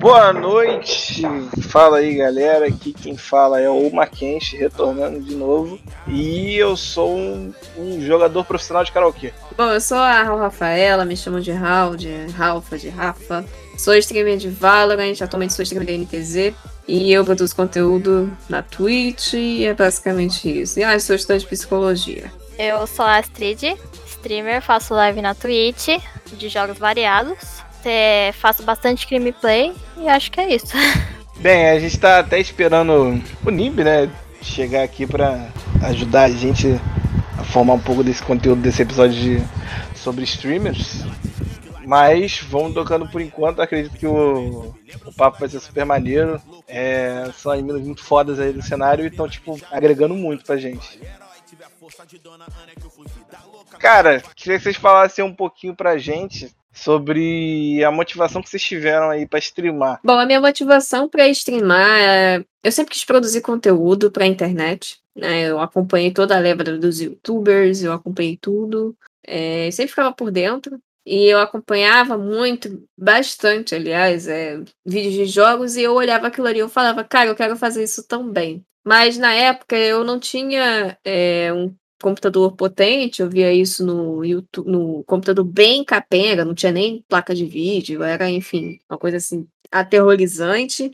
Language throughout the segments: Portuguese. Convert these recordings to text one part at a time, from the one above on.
Boa noite, fala aí galera. Aqui quem fala é o Mackenzie, retornando de novo. E eu sou um, um jogador profissional de karaokê. Bom, eu sou a Raul Rafaela, me chamam de Raul, de Ralfa, de Rafa. Sou streamer de Valorant, atualmente sou streamer da NTZ. E eu produzo conteúdo na Twitch e é basicamente isso. E ah, sou estudante de psicologia. Eu sou a Astrid, streamer, faço live na Twitch de jogos variados. É, faço bastante crime play e acho que é isso. Bem, a gente tá até esperando o Nimb, né? Chegar aqui para ajudar a gente a formar um pouco desse conteúdo desse episódio de, sobre streamers. Mas vamos tocando por enquanto. Acredito que o, o papo vai ser super maneiro. É, são animes muito fodas aí do cenário e estão, tipo, agregando muito pra gente. Cara, queria que vocês falassem um pouquinho pra gente sobre a motivação que vocês tiveram aí para streamar. Bom, a minha motivação para streamar é... Eu sempre quis produzir conteúdo para internet. Né? Eu acompanhei toda a leva dos youtubers, eu acompanhei tudo. É... sempre ficava por dentro. E eu acompanhava muito, bastante, aliás, é, vídeos de jogos, e eu olhava aquilo ali e eu falava, cara, eu quero fazer isso também. Mas na época eu não tinha é, um computador potente, eu via isso no YouTube, no computador bem capenga, não tinha nem placa de vídeo, era, enfim, uma coisa assim aterrorizante.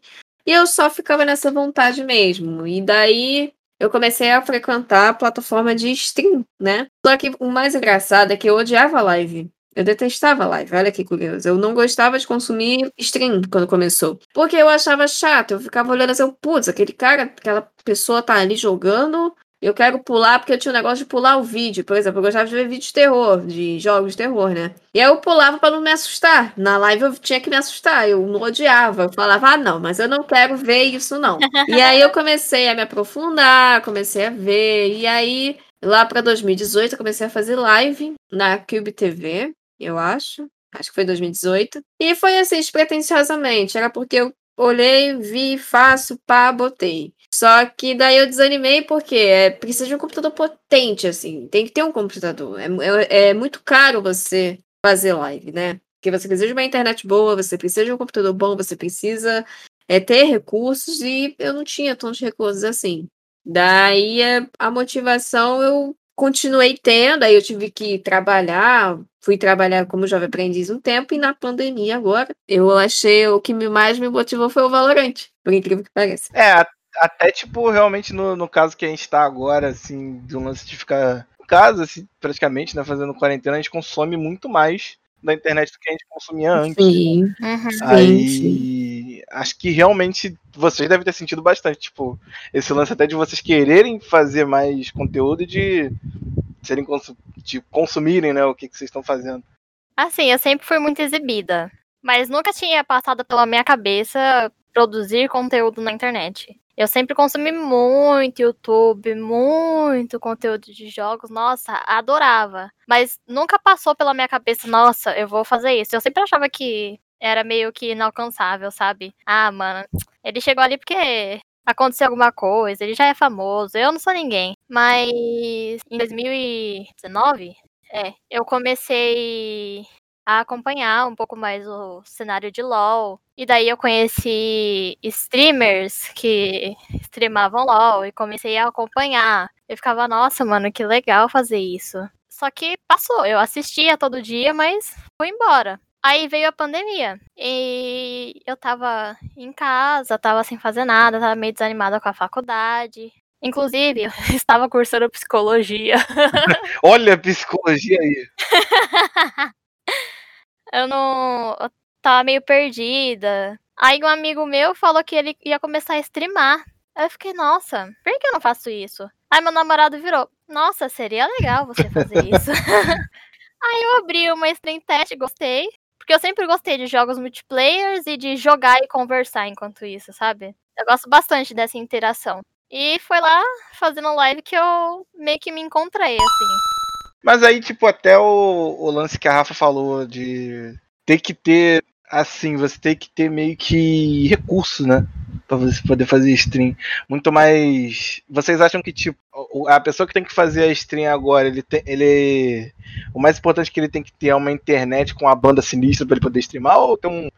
E eu só ficava nessa vontade mesmo. E daí eu comecei a frequentar a plataforma de stream, né? Só que o mais engraçado é que eu odiava live. Eu detestava live, olha que curioso. Eu não gostava de consumir stream quando começou. Porque eu achava chato, eu ficava olhando assim, putz, aquele cara, aquela pessoa tá ali jogando, eu quero pular porque eu tinha um negócio de pular o vídeo. Por exemplo, eu gostava de ver vídeo de terror, de jogos de terror, né? E aí eu pulava para não me assustar. Na live eu tinha que me assustar, eu não odiava. Eu falava, ah, não, mas eu não quero ver isso, não. e aí eu comecei a me aprofundar, comecei a ver. E aí, lá para 2018, eu comecei a fazer live na Cube TV, eu acho. Acho que foi 2018. E foi assim, despretensiosamente. Era porque eu olhei, vi, faço, pá, botei. Só que daí eu desanimei porque é, precisa de um computador potente, assim. Tem que ter um computador. É, é, é muito caro você fazer live, né? Porque você precisa de uma internet boa, você precisa de um computador bom, você precisa é, ter recursos e eu não tinha tantos recursos assim. Daí é, a motivação eu continuei tendo, aí eu tive que trabalhar, fui trabalhar como jovem aprendiz um tempo e na pandemia agora eu achei o que mais me motivou foi o Valorante, por incrível que pareça. É, até, tipo, realmente no, no caso que a gente tá agora, assim, de um lance de ficar em casa, assim, praticamente, né, fazendo quarentena, a gente consome muito mais da internet do que a gente consumia antes. Sim. Uhum. Aí, sim. acho que realmente vocês devem ter sentido bastante, tipo, esse lance até de vocês quererem fazer mais conteúdo e de serem consu de consumirem, né, o que, que vocês estão fazendo. Assim, eu sempre fui muito exibida, mas nunca tinha passado pela minha cabeça produzir conteúdo na internet. Eu sempre consumi muito YouTube, muito conteúdo de jogos, nossa, adorava. Mas nunca passou pela minha cabeça, nossa, eu vou fazer isso. Eu sempre achava que era meio que inalcançável, sabe? Ah, mano, ele chegou ali porque aconteceu alguma coisa, ele já é famoso, eu não sou ninguém. Mas em 2019, é, eu comecei a acompanhar um pouco mais o cenário de LoL. E daí eu conheci streamers que streamavam LoL e comecei a acompanhar. Eu ficava, nossa, mano, que legal fazer isso. Só que passou, eu assistia todo dia, mas fui embora. Aí veio a pandemia e eu tava em casa, tava sem fazer nada, tava meio desanimada com a faculdade. Inclusive, eu estava cursando psicologia. Olha a psicologia aí. eu não. Eu tava meio perdida. Aí um amigo meu falou que ele ia começar a streamar. Eu fiquei, nossa, por que eu não faço isso? Aí meu namorado virou, nossa, seria legal você fazer isso. Aí eu abri uma stream test, gostei. Porque eu sempre gostei de jogos multiplayers e de jogar e conversar enquanto isso, sabe? Eu gosto bastante dessa interação. E foi lá, fazendo live, que eu meio que me encontrei, assim. Mas aí, tipo, até o, o lance que a Rafa falou de ter que ter, assim, você tem que ter meio que recurso, né? Pra você poder fazer stream. Muito mais. Vocês acham que, tipo, a pessoa que tem que fazer a stream agora, ele tem. Ele. O mais importante que ele tem que ter é uma internet com a banda sinistra para ele poder streamar, ou tem um,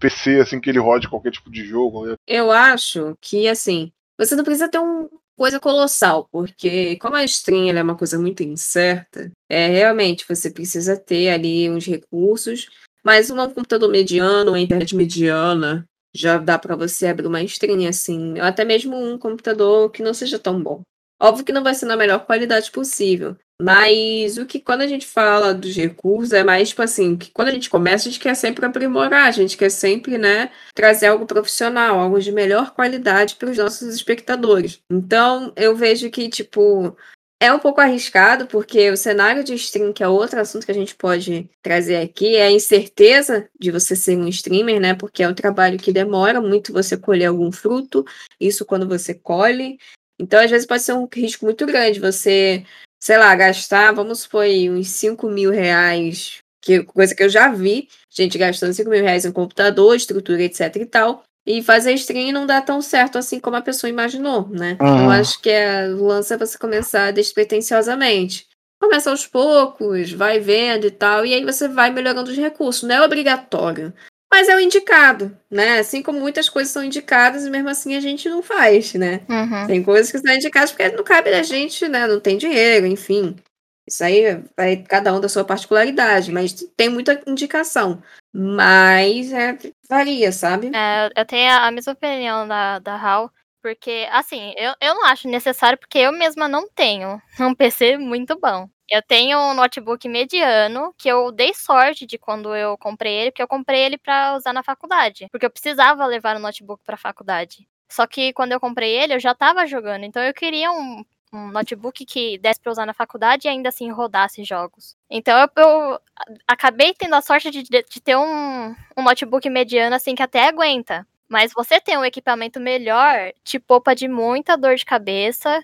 PC, assim, que ele rode qualquer tipo de jogo. Né? Eu acho que, assim, você não precisa ter uma coisa colossal, porque como a stream é uma coisa muito incerta, é realmente você precisa ter ali uns recursos, mas um computador mediano, uma internet mediana, já dá para você abrir uma stream assim, ou até mesmo um computador que não seja tão bom. Óbvio que não vai ser na melhor qualidade possível, mas o que quando a gente fala dos recursos é mais tipo assim, que quando a gente começa, a gente quer sempre aprimorar, a gente quer sempre, né, trazer algo profissional, algo de melhor qualidade para os nossos espectadores. Então, eu vejo que tipo é um pouco arriscado, porque o cenário de stream, que é outro assunto que a gente pode trazer aqui, é a incerteza de você ser um streamer, né? Porque é um trabalho que demora muito você colher algum fruto, isso quando você colhe. Então, às vezes, pode ser um risco muito grande você, sei lá, gastar, vamos supor, uns 5 mil reais, que coisa que eu já vi, gente gastando 5 mil reais em computador, estrutura, etc e tal, e fazer stream não dá tão certo assim como a pessoa imaginou, né? Uhum. Eu acho que é, o lance é você começar despretensiosamente. Começa aos poucos, vai vendo e tal, e aí você vai melhorando os recursos. Não é obrigatório. Mas é o indicado, né? Assim como muitas coisas são indicadas e mesmo assim a gente não faz, né? Uhum. Tem coisas que são indicadas porque não cabe da gente, né? Não tem dinheiro, enfim. Isso aí vai cada um da sua particularidade, mas tem muita indicação. Mas é, varia, sabe? É, eu tenho a mesma opinião da, da Hal. Porque, assim, eu, eu não acho necessário, porque eu mesma não tenho um PC muito bom. Eu tenho um notebook mediano que eu dei sorte de quando eu comprei ele, porque eu comprei ele para usar na faculdade, porque eu precisava levar o notebook para faculdade. Só que quando eu comprei ele, eu já tava jogando, então eu queria um, um notebook que desse para usar na faculdade e ainda assim rodasse jogos. Então eu, eu acabei tendo a sorte de, de ter um, um notebook mediano assim que até aguenta. Mas você ter um equipamento melhor te poupa de muita dor de cabeça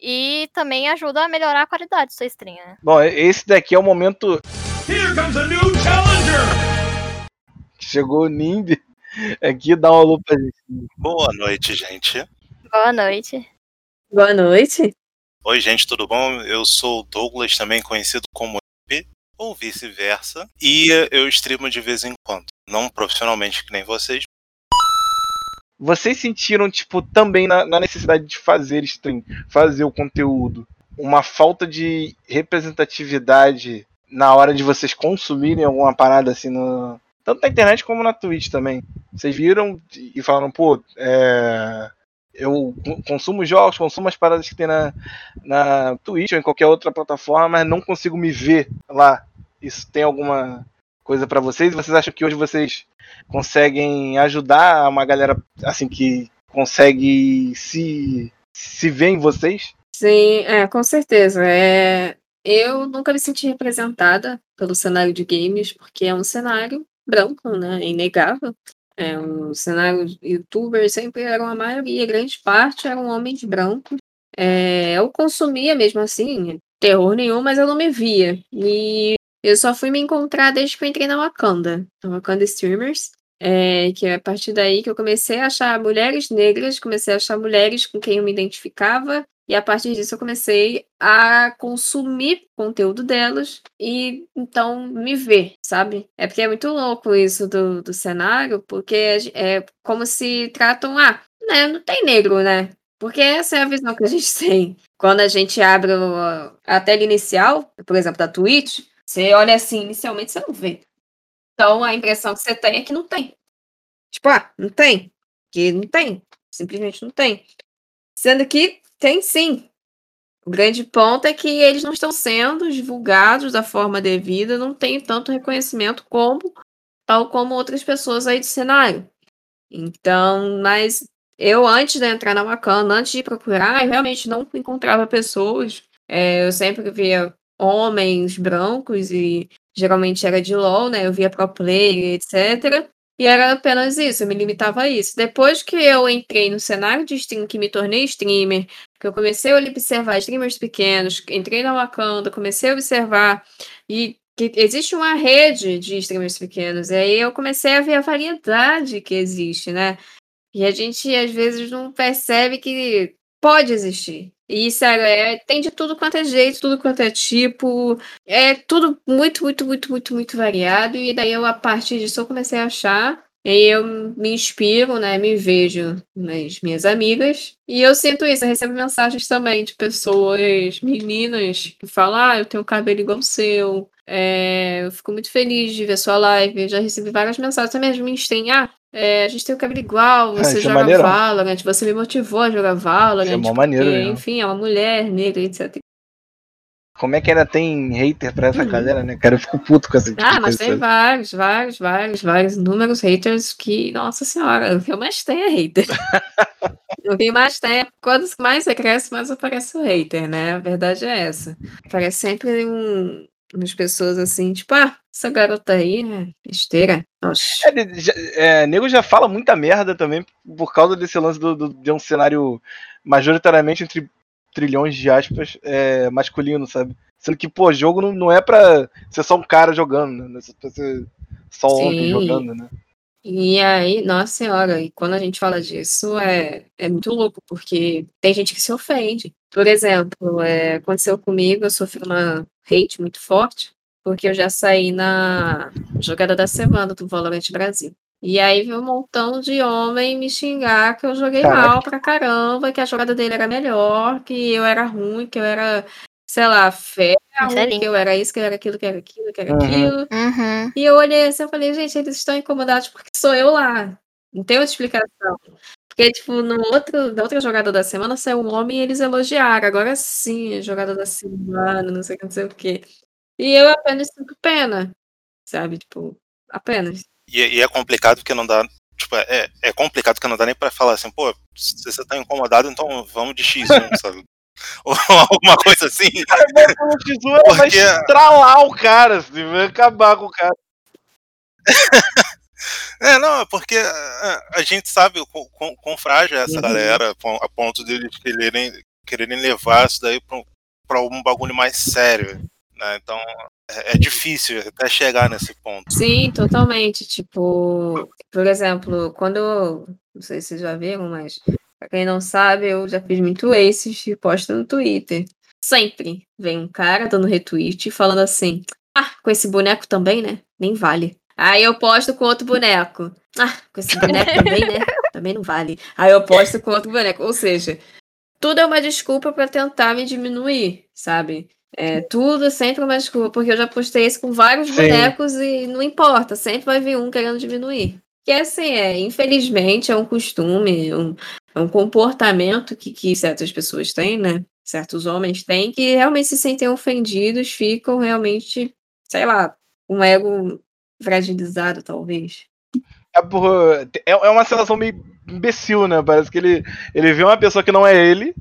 e também ajuda a melhorar a qualidade da sua stream, né? Bom, esse daqui é o momento. Here comes a new challenger! Chegou o Nimbi aqui, dá uma lupa. Boa noite, gente. Boa noite. Boa noite. Oi, gente, tudo bom? Eu sou o Douglas, também conhecido como EP, ou vice-versa, e eu streamo de vez em quando. Não profissionalmente que nem vocês, vocês sentiram, tipo, também na, na, necessidade de fazer stream, fazer o conteúdo, uma falta de representatividade na hora de vocês consumirem alguma parada assim no. Tanto na internet como na Twitch também. Vocês viram e falaram, pô, é, eu consumo jogos, consumo as paradas que tem na, na Twitch ou em qualquer outra plataforma, mas não consigo me ver lá. Isso tem alguma coisa para vocês? Vocês acham que hoje vocês conseguem ajudar uma galera assim que consegue se se ver em vocês? Sim, é, com certeza. É, eu nunca me senti representada pelo cenário de games, porque é um cenário branco, né? É inegável. É um cenário youtuber sempre eram a maioria, grande parte eram homens brancos. É, eu consumia mesmo assim, terror nenhum, mas eu não me via. E eu só fui me encontrar desde que eu entrei na Wakanda, na Wakanda Streamers. É, que é a partir daí que eu comecei a achar mulheres negras, comecei a achar mulheres com quem eu me identificava, e a partir disso eu comecei a consumir conteúdo delas e então me ver, sabe? É porque é muito louco isso do, do cenário, porque é como se tratam, ah, né, não tem negro, né? Porque essa é a visão que a gente tem. Quando a gente abre a tela inicial, por exemplo, da Twitch, você olha assim, inicialmente você não vê. Então a impressão que você tem é que não tem. Tipo, ah, não tem. Que não tem. Simplesmente não tem. Sendo que tem sim. O grande ponto é que eles não estão sendo divulgados da forma devida, não tem tanto reconhecimento como tal como outras pessoas aí do cenário. Então, mas eu antes de entrar na Wakanda, antes de procurar, eu realmente não encontrava pessoas. É, eu sempre via homens brancos e geralmente era de LoL, né? Eu via pro player, etc. E era apenas isso, eu me limitava a isso. Depois que eu entrei no cenário de stream, que me tornei streamer, que eu comecei a observar streamers pequenos, entrei na Wakanda, comecei a observar e que existe uma rede de streamers pequenos. E aí eu comecei a ver a variedade que existe, né? E a gente às vezes não percebe que pode existir. E, sério, é, tem de tudo quanto é jeito, tudo quanto é tipo. É tudo muito, muito, muito, muito, muito variado. E daí eu, a partir disso, eu comecei a achar eu me inspiro, né? Me vejo nas minhas amigas. E eu sinto isso, eu recebo mensagens também de pessoas, meninas, que falam: Ah, eu tenho cabelo igual o seu. É, eu fico muito feliz de ver sua live. Eu já recebi várias mensagens também de meninas têm, ah, é, a gente tem o cabelo igual, Ah, você é joga maneirão. Valorant, você me motivou a jogar Valorant. É mó porque, maneiro mesmo. enfim, é uma mulher negra, etc. Como é que ainda tem hater pra essa galera, né, cara? Eu fico puto com essa tipo Ah, mas tem vários, vários, vários, vários inúmeros haters que, nossa senhora, o que eu mais tenho é hater. o que mais tem é quando mais você cresce, mais aparece o hater, né? A verdade é essa. Aparece sempre um, umas pessoas assim, tipo, ah, essa garota aí, né? Besteira. É, já- é, nego já fala muita merda também por causa desse lance do, do- de um cenário majoritariamente entre trilhões de aspas é, masculino, sabe? Sendo que, pô, jogo não, não é pra ser só um cara jogando, né? É pra ser só homem Sim. jogando, né? E aí, nossa senhora, e quando a gente fala disso, é, é muito louco, porque tem gente que se ofende. Por exemplo, é, aconteceu comigo, eu sofri uma hate muito forte, porque eu já saí na jogada da semana do Valorant Brasil. E aí veio um montão de homem me xingar que eu joguei Caraca. mal pra caramba, que a jogada dele era melhor, que eu era ruim, que eu era, sei lá, Isso é que eu era isso, que eu era aquilo, que eu era aquilo, que eu era Uhum. aquilo. Uhum. E eu olhei assim, eu falei, gente, eles estão incomodados porque sou eu lá. Não tem outra explicação. Porque, tipo, no outro, na outra jogada da semana saiu um homem e eles elogiaram. Agora sim, a jogada da semana, não sei o que, não sei o quê. E eu apenas sinto pena, sabe? Tipo, apenas. E, e é complicado porque não dá. Tipo, é, é complicado porque não dá nem pra falar assim, pô, se você tá incomodado, então vamos de X1, sabe? Ou alguma coisa assim. O tesouro vai Porque- estralar o cara, assim, vai acabar com o cara. É, não, é porque é, a gente sabe o quão, quão- quão frágil é essa Uhum. galera, a ponto deles quererem, quererem levar isso daí pra, um- pra um bagulho mais sério. Né? Então é, é difícil até chegar nesse ponto. Sim, totalmente. Tipo, por exemplo, quando. Não sei se vocês já viram, mas pra quem não sabe, eu já fiz muito aces e posto no Twitter. Sempre vem um cara dando retweet falando assim: Ah, com esse boneco também, né? Nem vale. Aí eu posto com outro boneco. Ah, com esse boneco também, né? Também não vale. Aí eu posto com outro boneco. Ou seja, tudo é uma desculpa pra tentar me diminuir, sabe? É, tudo sempre uma desculpa, porque eu já postei isso com vários Sim. bonecos e não importa, sempre vai vir um querendo diminuir. Que assim, é, infelizmente, é um costume, um, é um comportamento que, que certas pessoas têm, né? Certos homens têm, que realmente se sentem ofendidos, ficam realmente, sei lá, um ego fragilizado, talvez. É, por- é, é uma sensação meio imbecil, né? Parece que ele, ele vê uma pessoa que não é ele,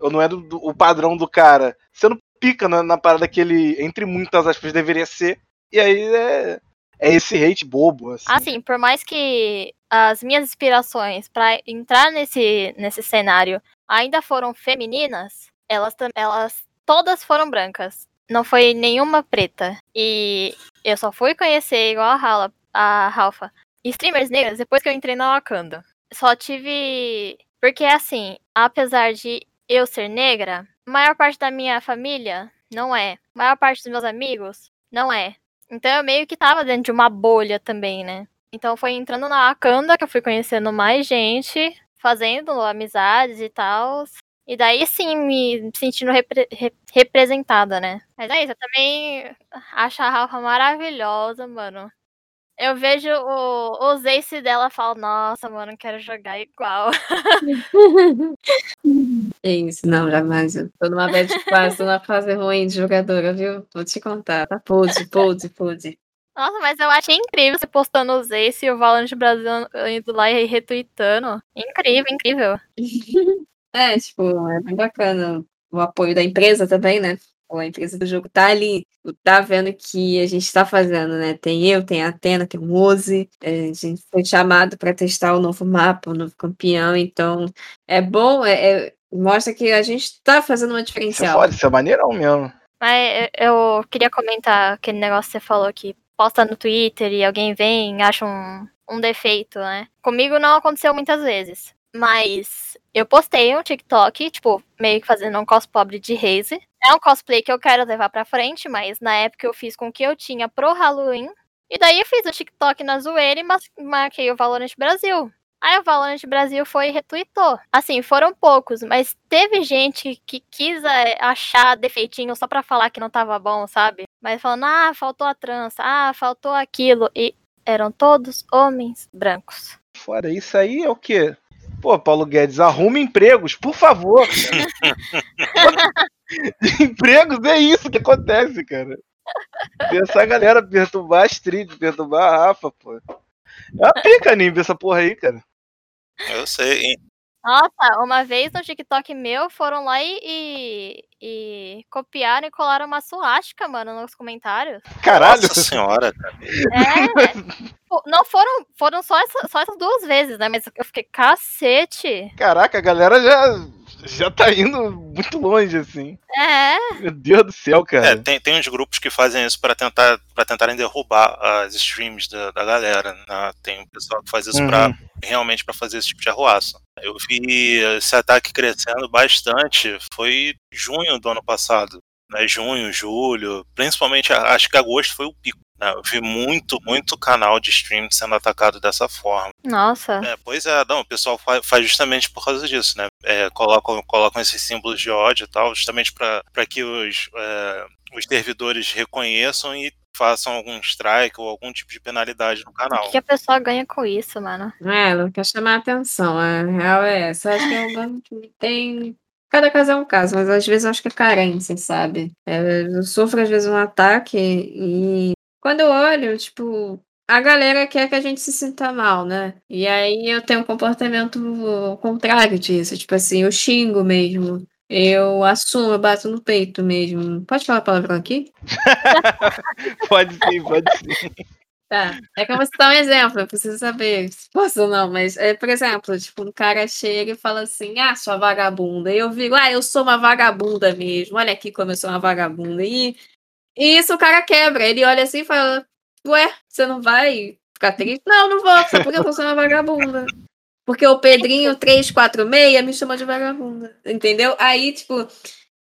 ou não é do, do- o padrão do cara, sendo pica na, na parada que ele, entre muitas aspas, deveria ser. E aí é, é esse hate bobo. Assim. Assim, por mais que as minhas inspirações pra entrar nesse, nesse cenário ainda foram femininas, elas, elas todas foram brancas. Não foi nenhuma preta. E eu só fui conhecer, igual a, Hala, a Ralfa, streamers negras depois que eu entrei na Wakanda. Só tive. Porque assim, apesar de eu ser negra, maior parte da minha família não é. Maior parte dos meus amigos não é. Então eu meio que tava dentro de uma bolha também, né? Então foi entrando na Wakanda que eu fui conhecendo mais gente, fazendo amizades e tal. E daí sim me sentindo repre- re- representada, né? Mas é isso, eu também acho a Rafa maravilhosa, mano. Eu vejo o, os ace dela e falo, nossa, mano, quero jogar igual. É isso, não, jamais. Eu tô numa bad fase, tô numa fase ruim de jogadora, viu? Vou te contar. Tá pose, pose, pose. Nossa, mas eu achei incrível você postando os ace e o Valorant Brasil indo lá e retweetando. Incrível, incrível. É, tipo, é bem bacana o apoio da empresa também, né? A empresa do jogo tá ali, tá vendo que a gente tá fazendo, né? Tem eu, tem a Atena, tem o Mose, é, a gente foi chamado para testar o novo mapa, o novo campeão, então é bom, é, é- mostra que a gente tá fazendo uma Isso é foda, isso é maneirão mesmo. Mas eu eu queria comentar aquele negócio que você falou que posta no Twitter e alguém vem e acha um, um defeito, né? Comigo não aconteceu muitas vezes. Mas eu postei um TikTok, tipo, meio que fazendo um cosplay de Raze. É um cosplay que eu quero levar pra frente, mas na época eu fiz com o que eu tinha pro Halloween. E daí eu fiz o TikTok na zoeira e mas- marquei o Valorant Brasil. Aí o Valorant Brasil foi e retweetou. Assim, foram poucos, mas teve gente que quis é, achar defeitinho só pra falar que não tava bom, sabe? Mas falando, ah, faltou a trança, ah, faltou aquilo. E eram todos homens brancos. Fora isso aí é o quê? Pô, Paulo Guedes, arruma empregos, por favor. Empregos é isso que acontece, cara. Essa galera perturbar a Astrid, perturbar a Rafa, pô. É uma pica, Nimbi, essa porra aí, cara. Eu sei. hein? Nossa, uma vez no TikTok meu foram lá e, e, e copiaram e colaram uma suástica, mano, nos comentários. Caralho. Nossa senhora, cara. É. Pô, não foram, foram só, essa- só essas duas vezes, né? Mas eu fiquei, cacete. Caraca, a galera já, já tá indo muito longe, assim. É. Meu Deus do céu, É, cara. tem, tem uns grupos que fazem isso pra tentar para tentarem derrubar as streams da, da galera. né? Tem um pessoal que faz isso Uhum. pra, realmente pra fazer esse tipo de arruaça. Eu vi esse ataque crescendo bastante. Foi junho do ano passado. Né? Junho, julho. Principalmente, acho que agosto foi o pico. né? Eu vi muito, muito canal de stream sendo atacado dessa forma. Nossa. É, pois é, não, o pessoal fa- faz justamente por causa disso, né? É, colocam, colocam esses símbolos de ódio e tal, justamente para que os, é, os servidores reconheçam e façam algum strike ou algum tipo de penalidade no O canal. que, que a pessoa ganha com isso, mano? É, ela quer chamar a atenção. A real é essa. Acho que é um bando que tem. Cada caso é um caso, mas às vezes eu acho que é carência, sabe? É, eu sofro às vezes um ataque e quando eu olho, tipo, a galera quer que a gente se sinta mal, né? E aí eu tenho um comportamento contrário disso. Tipo assim, eu xingo mesmo. Eu assumo, eu bato no peito mesmo. Pode falar palavrão aqui? Pode sim, pode sim. Tá. É que eu vou citar um exemplo, eu preciso saber se posso ou não, mas, é, por exemplo, tipo, um cara chega e fala assim, ah, sua vagabunda. E eu digo, ah, eu sou uma vagabunda mesmo, olha aqui como eu sou uma vagabunda. E, e isso o cara quebra, ele olha assim e fala, ué, você não vai ficar triste? Não, não vou, só porque eu sou uma vagabunda. Porque o Pedrinho 346 me chama de vagabunda, entendeu? Aí, tipo,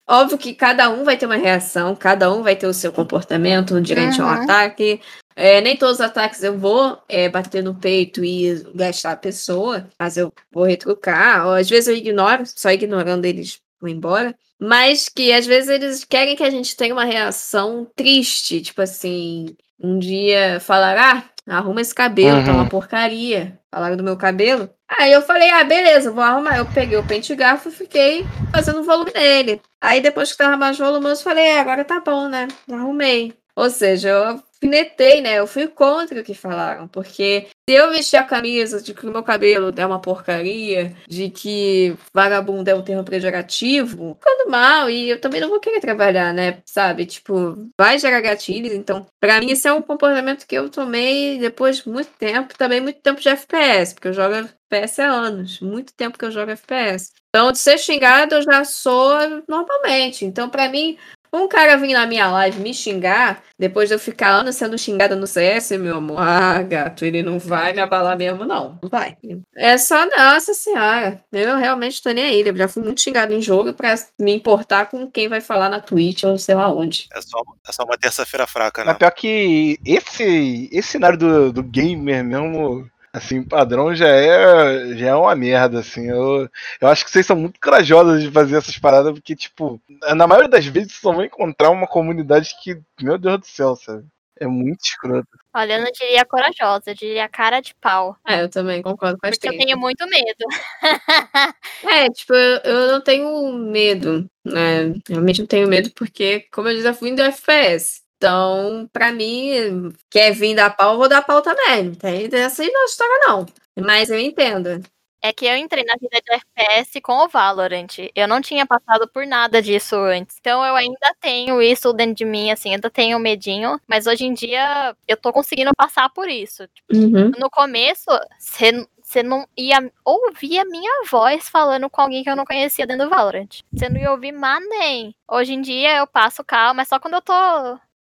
óbvio que cada um vai ter uma reação, cada um vai ter o seu comportamento durante um Uhum. ataque. É, nem todos os ataques eu vou é, bater no peito e gastar a pessoa, mas eu vou retrucar. Ou às vezes eu ignoro, só ignorando eles vou embora. Mas que às vezes eles querem que a gente tenha uma reação triste, tipo assim, um dia falar, ah, arruma esse cabelo, tá Uhum. uma porcaria. Falaram do meu cabelo. Aí eu falei, ah, beleza, vou arrumar. Eu peguei o pente e garfo e fiquei fazendo o volume nele. Aí depois que tava mais volumoso, eu falei, é, agora tá bom, né? Arrumei. Ou seja, eu alfinetei, né? Eu fui contra o que falaram. Porque se eu vestir a camisa de que o meu cabelo é uma porcaria, de que vagabundo é um termo pejorativo, ficando mal. E eu também não vou querer trabalhar, né? Sabe? Tipo, vai gerar gatilhos. Então, pra mim, isso é um comportamento que eu tomei depois de muito tempo. Também muito tempo de FPS, porque eu jogo FPS há anos. Muito tempo que eu jogo FPS. Então, de ser xingado, eu já sou normalmente. Então, pra mim, um cara vir na minha live me xingar, depois de eu ficar anos sendo xingada no CS, meu amor, ah, gato, ele não vai me abalar mesmo, não. Não vai. É só, nossa senhora. Eu realmente tô nem aí. Eu já fui muito xingado em jogo pra me importar com quem vai falar na Twitch ou sei lá onde. É só, é só uma terça-feira fraca, Mas né? pior que esse, esse cenário do, do gamer mesmo, assim, padrão, já é, já é uma merda, assim. Eu, eu acho que vocês são muito corajosos de fazer essas paradas, porque, tipo, na maioria das vezes vocês só vão encontrar uma comunidade que, meu Deus do céu, sabe? É muito escroto. Olha, eu não diria corajosa, eu diria cara de pau. É, eu também concordo com a Porque eu tenho muito medo. É, tipo, eu, eu não tenho medo, né? Realmente não tenho medo, porque, como eu já fui do FPS. Então, pra mim, quer vir dar pau, eu vou dar pau também. Não tem não história, não. Mas eu entendo. É que eu entrei na vida de FPS com o Valorant. Eu não tinha passado por nada disso antes. Então eu ainda tenho isso dentro de mim, assim, ainda tenho medinho. Mas hoje em dia eu tô conseguindo passar por isso. Uhum. No começo, você não ia ouvir a minha voz falando com alguém que eu não conhecia dentro do Valorant. Você não ia ouvir mais nem. Hoje em dia eu passo calma, é só quando eu tô,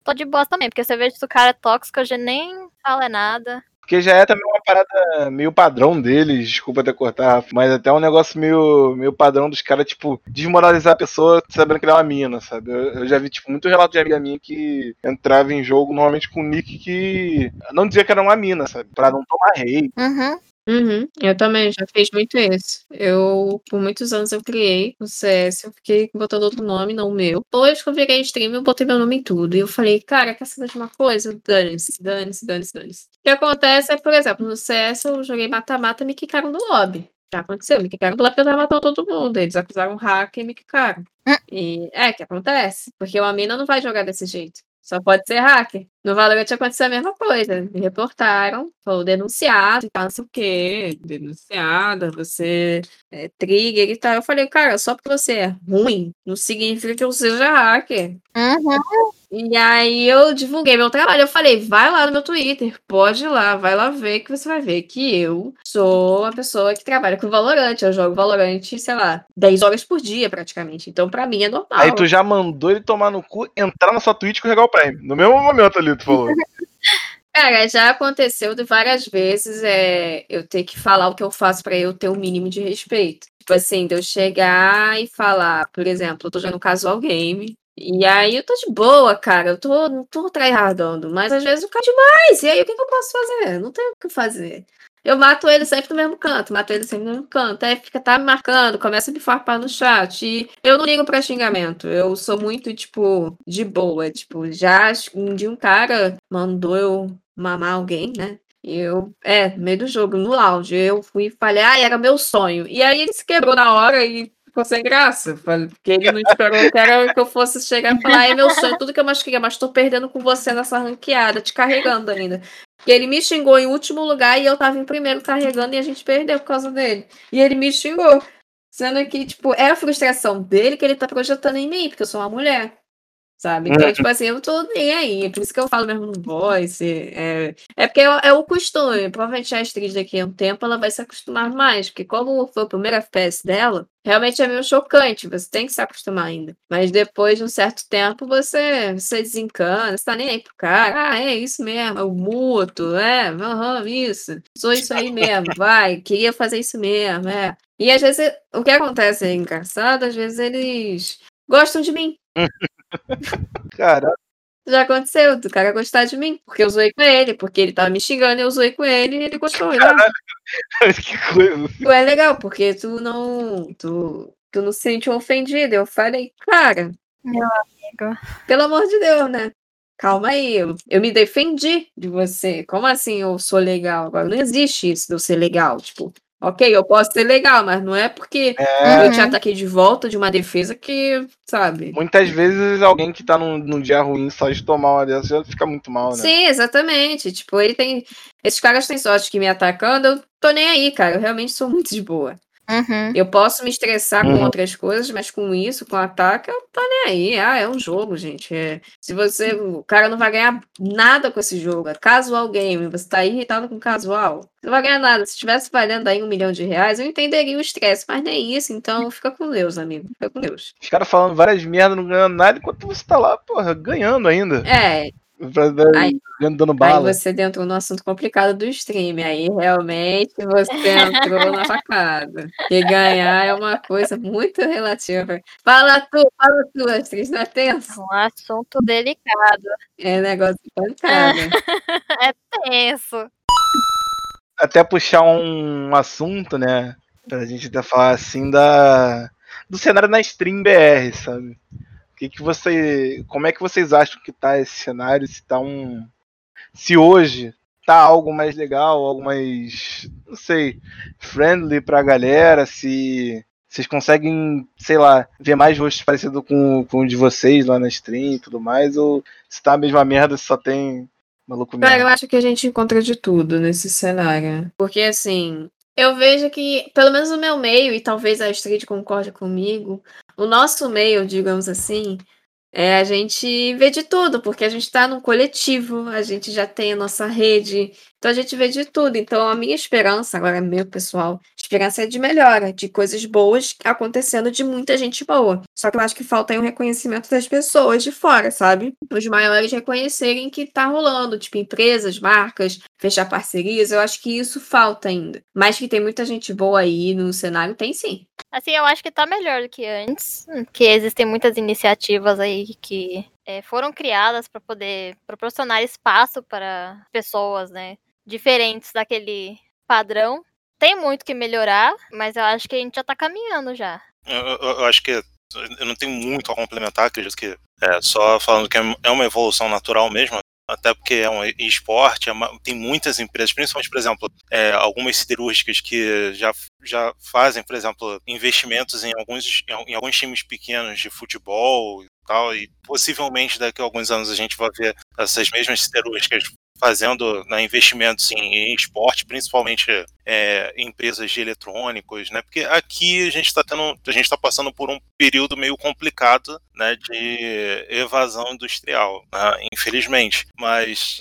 tô de boa também. Porque se eu vejo que o cara é tóxico, eu já nem falo é nada. Porque já é também uma parada meio padrão deles, desculpa até cortar, Rafa, mas até um negócio meio, meio padrão dos caras, tipo, desmoralizar a pessoa sabendo que ela é uma mina, sabe? Eu, eu já vi, tipo, muito relato de amiga minha que entrava em jogo normalmente com nick que não dizia que era uma mina, sabe? Pra não tomar rei. Uhum. Uhum, eu também já fiz muito isso. Eu, por muitos anos, eu criei o CS, eu fiquei botando outro nome, não o meu. Depois que eu virei stream, eu botei meu nome em tudo. E eu falei, cara, quer saber de uma coisa? Dane-se, dane-se, dane-se, dane-se. O que acontece é, por exemplo, no CS eu joguei mata-mata e me quicaram do lobby. Já aconteceu, me quicaram do lobby porque eu tava matando todo mundo. Eles acusaram um hacker e me quicaram. E é que acontece, porque uma mina não vai jogar desse jeito. Só pode ser hacker. No Valorant aconteceu a mesma coisa. Me reportaram, falou denunciado e tal, não sei o quê. Denunciada, você é trigger e tal. Eu falei, cara, só porque você é ruim, não significa que eu seja hacker. Uhum. E aí eu divulguei meu trabalho. Eu falei, vai lá no meu Twitter, pode ir lá, vai lá ver que você vai ver que eu sou uma pessoa que trabalha com Valorant. Eu jogo Valorant, sei lá, 10 horas por dia praticamente. Então pra mim é normal. Aí tu já mandou ele tomar no cu, entrar na sua Twitch carregar o Prime. No mesmo momento ali, tu falou. Cara, já aconteceu de várias vezes é, eu ter que falar o que eu faço pra eu ter o mínimo de respeito. Tipo assim, de eu chegar e falar, por exemplo, eu tô jogando casual game, e aí eu tô de boa, cara, eu tô, não tô tryhardando, mas às vezes eu caio demais, e aí o que, que eu posso fazer? Não tenho o que fazer. Eu mato ele sempre no mesmo canto, mato ele sempre no mesmo canto, aí fica, tá me marcando, começa a me farpar no chat, e eu não ligo pra xingamento, eu sou muito, tipo, de boa, tipo, já um dia um cara mandou eu mamar alguém, né? Eu, é, no meio do jogo, no lounge, eu fui e falei, ah, era meu sonho. E aí ele se quebrou na hora e ficou sem graça. Porque ele não esperou que, era que eu fosse chegar e falar, é meu sonho, tudo que eu mais queria, mas tô perdendo com você nessa ranqueada, te carregando ainda. E ele me xingou em último lugar e eu tava em primeiro carregando e a gente perdeu por causa dele. E ele me xingou. Sendo que, tipo, é a frustração dele que ele tá projetando em mim, porque eu sou uma mulher. Sabe? Então, tipo assim, eu tô nem aí. É por isso que eu falo mesmo no voice. É, é porque é, é o costume. Provavelmente a Astrid daqui a um tempo ela vai se acostumar mais. Porque como foi o primeiro FPS dela, realmente é meio chocante. Você tem que se acostumar ainda. Mas depois de um certo tempo, você, você desencana, você tá nem aí pro cara. Ah, é isso mesmo, é o mútuo, é, aham, isso. Sou isso aí mesmo, vai, queria fazer isso mesmo, é. E às vezes o que acontece é engraçado, às vezes eles gostam de mim. Cara, Já aconteceu, do cara gostar de mim, porque eu zoei com ele, porque ele tava me xingando, eu zoei com ele e ele gostou. Ele, ah, que coisa. tu é legal, porque tu não. Tu, tu não se sentiu ofendido. Eu falei, cara, Meu amigo. pelo amor de Deus, né? Calma aí, eu, eu me defendi de você. Como assim eu sou legal? Agora não existe isso de eu ser legal. Tipo, ok, eu posso ser legal, mas não é porque É, eu te ataquei de volta de uma defesa que, sabe? muitas vezes alguém que tá num, num dia ruim só de tomar uma dessas já fica muito mal, né? Sim, exatamente. Tipo, ele tem. Esses caras têm sorte que me atacando, eu tô nem aí, cara. Eu realmente sou muito de boa. Uhum. Eu posso me estressar com Uhum. outras coisas, mas com isso, com ataque, eu tô nem aí. Ah, é um jogo, gente. É, se você. O cara não vai ganhar nada com esse jogo. É casual game. Você tá irritado com casual. Você não vai ganhar nada. Se estivesse valendo aí um milhão de reais, eu entenderia o estresse, mas nem isso. Então fica com Deus, amigo. Fica com Deus. Os caras falando várias merdas, não ganhando nada, enquanto você tá lá, porra, ganhando ainda. É, Aí- dando Aí bala. você entrou no assunto complicado do stream. Aí realmente você entrou na facada. E ganhar é uma coisa muito relativa. Fala tu, fala tu, Astrid, não é tenso? Um assunto delicado. É negócio de pancada. É tenso. Até puxar um assunto, né? Pra gente até falar assim da. Do cenário na stream BR, sabe? O que, que você. Como é que vocês acham que tá esse cenário? Se tá um. Se hoje tá algo mais legal, algo mais. Não sei. Friendly pra galera, se. Vocês conseguem, sei lá, ver mais rostos parecidos com, com o de vocês lá na stream e tudo mais, ou se tá a mesma merda, se só tem maluco Cara, eu mesmo? acho que a gente encontra de tudo nesse cenário. Porque assim, eu vejo que, pelo menos no meu meio, e talvez a Astrid concorde comigo, o nosso meio, digamos assim, é a gente vê de tudo, porque a gente tá num coletivo, a gente já tem a nossa rede, então a gente vê de tudo. Então a minha esperança, agora é meu pessoal, esperança é de melhora, de coisas boas acontecendo de muita gente boa. Só que eu acho que falta aí um reconhecimento das pessoas de fora, sabe? Os maiores reconhecerem que tá rolando, tipo, empresas, marcas, fechar parcerias. Eu acho que isso falta ainda. Mas que tem muita gente boa aí no cenário, tem sim. Assim, eu acho que tá melhor do que antes, que existem muitas iniciativas aí que é, foram criadas para poder proporcionar espaço para pessoas, né, diferentes daquele padrão. Tem muito que melhorar, mas eu acho que a gente já tá caminhando já. Eu, eu, eu acho que eu não tenho muito a complementar, acredito que é, só falando que é uma evolução natural mesmo, até porque é um esporte, é uma, tem muitas empresas, principalmente, por exemplo, é, algumas siderúrgicas que já, já fazem, por exemplo, investimentos em alguns, em alguns times pequenos de futebol e tal, e possivelmente daqui a alguns anos a gente vai ver essas mesmas siderúrgicas fazendo né, investimentos em, em, esporte, principalmente é, empresas de eletrônicos, né? Porque aqui a gente está tendo, a gente está passando por um período meio complicado, né, de evasão industrial, né, infelizmente. Mas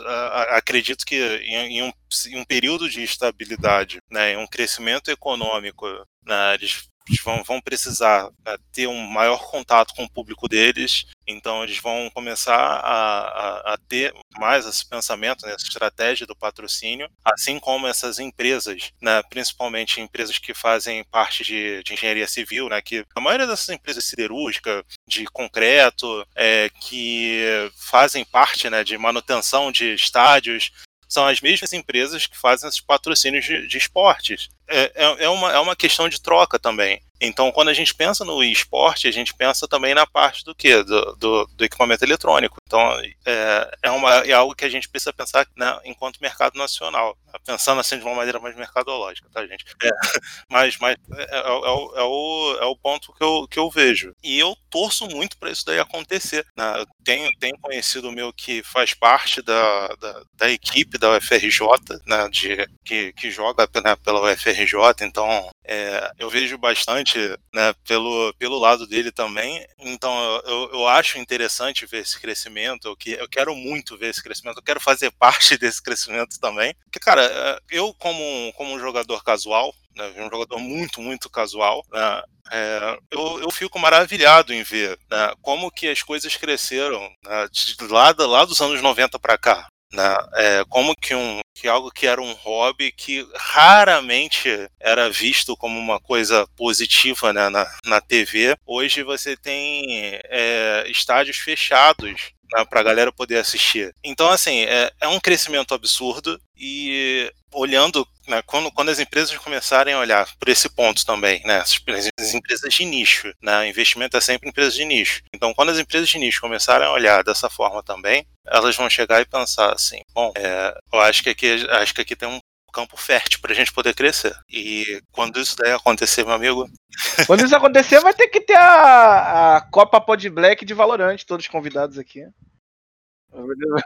acredito que em, em, um, em, um, período de estabilidade, né, em um crescimento econômico, né, eles vão, vão precisar né, ter um maior contato com o público deles, então eles vão começar a, a, a ter mais esse pensamento, né, essa estratégia do patrocínio, assim como essas empresas, né, principalmente empresas que fazem parte de, de engenharia civil, né, que a maioria dessas empresas siderúrgicas, de concreto, é, que fazem parte né, de manutenção de estádios, são as mesmas empresas que fazem esses patrocínios de, de esportes. É, é, é, uma, é uma questão de troca também. Então, quando a gente pensa no esporte, a gente pensa também na parte do quê? Do, do, do equipamento eletrônico. Então, é, é, uma, é algo que a gente precisa pensar né, enquanto mercado nacional. Né? Pensando assim de uma maneira mais mercadológica, tá, gente? É, mas mas é, é, é, o, é, o, é o ponto que eu, que eu vejo. E eu torço muito para isso daí acontecer. Né? Eu tenho, tenho conhecido o meu que faz parte da, da, da equipe da UFRJ, né, de, que, que joga né, pela UFRJ, então é, eu vejo bastante né, pelo, pelo lado dele também. Então eu, eu acho interessante ver esse crescimento, eu, que, eu quero muito ver esse crescimento, eu quero fazer parte desse crescimento também. Porque, cara, é, eu como, como um jogador casual, né, um jogador muito, muito casual, né, é, eu, eu, fico maravilhado em ver né, como que as coisas cresceram né, de lá, lá dos anos 90 para cá. Né? É, como que, um, que algo que era um hobby que raramente era visto como uma coisa positiva né, na, na TV, hoje você tem é, estádios fechados para a galera poder assistir. Então, assim, é, é um crescimento absurdo e olhando, né, quando, quando as empresas começarem a olhar por esse ponto também, né, as, as empresas de nicho, né, investimento é sempre empresas de nicho. Então, quando as empresas de nicho começarem a olhar dessa forma também, elas vão chegar e pensar assim, bom, é, eu acho que aqui, acho que aqui tem um campo fértil para a gente poder crescer. E quando isso daí acontecer, meu amigo. Quando isso acontecer, vai ter que ter a, a Copa Pod Black de Valorante, todos convidados aqui.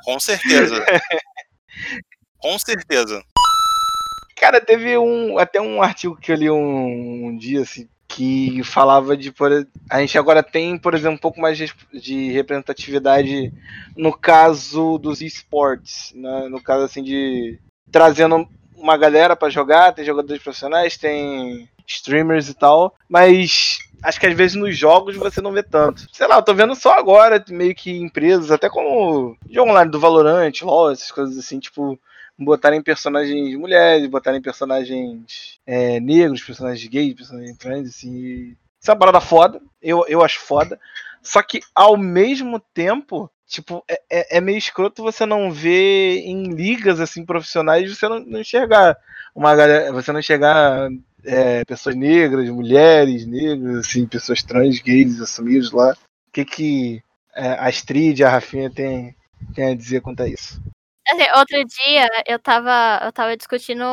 Com certeza. Com certeza. Cara, teve um até um artigo que eu li um, um dia assim que falava de por, a gente agora tem, por exemplo, um pouco mais de, de representatividade no caso dos esportes, né? no caso assim de trazendo uma galera para jogar, tem jogadores profissionais, tem streamers e tal, mas acho que às vezes nos jogos você não vê tanto. Sei lá, eu tô vendo só agora, meio que empresas, até como jogo online do Valorant, LoL, essas coisas assim, tipo, botarem personagens mulheres, botarem personagens é, negros, personagens gays, personagens trans, assim. Isso é uma parada foda, eu, eu acho foda. Só que ao mesmo tempo, tipo, é, é, é meio escroto você não ver em ligas assim profissionais, você não, não enxergar uma galera, você não enxergar é, pessoas negras, mulheres negras, assim, pessoas trans, gays assumidos lá. O que que é, a Astrid a Rafinha tem, tem a dizer quanto a isso? Assim, outro dia eu tava, eu tava discutindo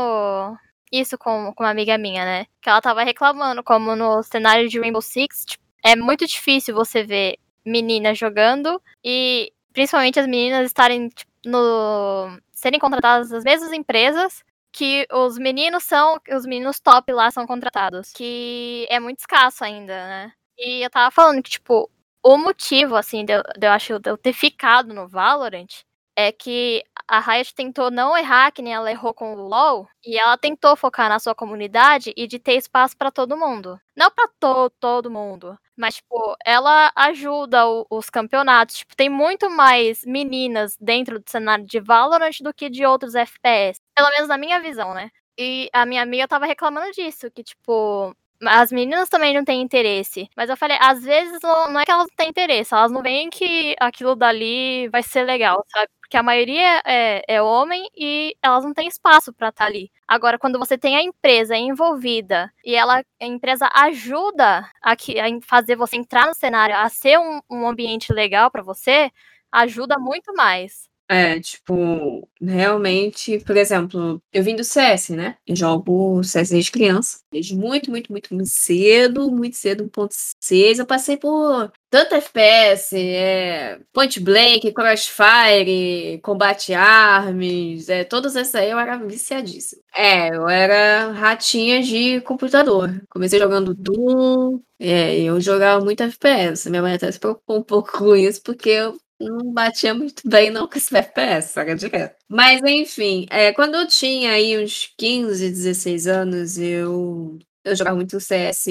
isso com, com uma amiga minha, né? Que ela tava reclamando como no cenário de Rainbow Six tipo, é muito difícil você ver meninas jogando e principalmente as meninas estarem tipo, no serem contratadas nas mesmas empresas que os meninos são, os meninos top lá são contratados, que é muito escasso ainda, né? E eu tava falando que tipo o motivo assim de eu, de eu acho de eu ter ficado no Valorant é que a Riot tentou não errar, que nem ela errou com o LoL, e ela tentou focar na sua comunidade e de ter espaço para todo mundo. Não para to todo mundo, mas, tipo, ela ajuda o, os campeonatos. Tipo, tem muito mais meninas dentro do cenário de Valorant do que de outros FPS. Pelo menos na minha visão, né? E a minha amiga tava reclamando disso, que, tipo, as meninas também não têm interesse. Mas eu falei, às vezes não é que elas não têm interesse, elas não veem que aquilo dali vai ser legal, sabe? Porque a maioria é, é homem e elas não têm espaço para estar tá ali. Agora, quando você tem a empresa envolvida e ela, a empresa ajuda a, que, a fazer você entrar no cenário, a ser um, um ambiente legal para você, ajuda muito mais. É, tipo, realmente, por exemplo, eu vim do CS, né? Eu jogo CS desde criança, desde muito, muito, muito, muito cedo, muito cedo, 1.6. Eu passei por tanto FPS, é, Point Blank, Crossfire, Combate Arms, é, todas essas aí eu era viciadíssima. É, eu era ratinha de computador. Comecei jogando Doom, é, eu jogava muito FPS. Minha mãe até se preocupou um pouco com isso, porque eu não batia muito bem não com esse FPS, era direto. Mas enfim, é, quando eu tinha aí uns 15, 16 anos, eu, eu jogava muito CS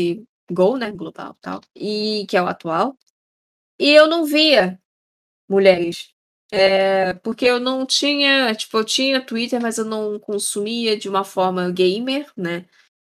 Go, né, global tal, e que é o atual. E eu não via mulheres. É, porque eu não tinha, tipo, eu tinha Twitter, mas eu não consumia de uma forma gamer, né?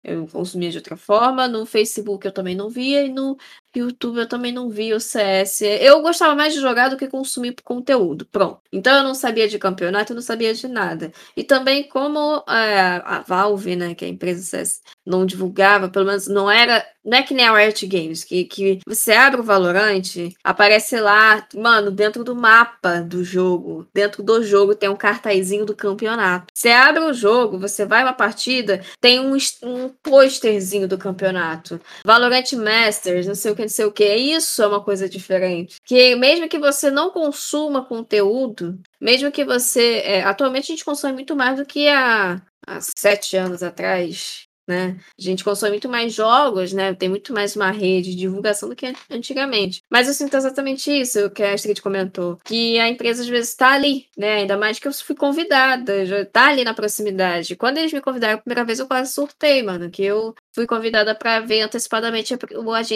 Eu consumia de outra forma. No Facebook eu também não via, e no YouTube eu também não via o CS. Eu gostava mais de jogar do que consumir conteúdo. Pronto. Então eu não sabia de campeonato, eu não sabia de nada. E também como é, a Valve, né, que é a empresa CS, não divulgava, pelo menos não era. Não é que nem a Riot Games, que, que você abre o Valorant, aparece lá, mano, dentro do mapa do jogo, dentro do jogo tem um cartazinho do campeonato. Você abre o jogo, você vai uma partida, tem um, um pôsterzinho do campeonato. Valorant Masters, não sei o que, não sei o que. Isso é uma coisa diferente. Que mesmo que você não consuma conteúdo, mesmo que você. É, atualmente a gente consome muito mais do que há, há sete anos atrás né? A gente consome muito mais jogos, né? Tem muito mais uma rede de divulgação do que antigamente. Mas eu sinto exatamente isso que a Astrid comentou, que a empresa às vezes está ali, né? Ainda mais que eu fui convidada, já tá ali na proximidade. Quando eles me convidaram a primeira vez, eu quase surtei, mano, que eu fui convidada para ver antecipadamente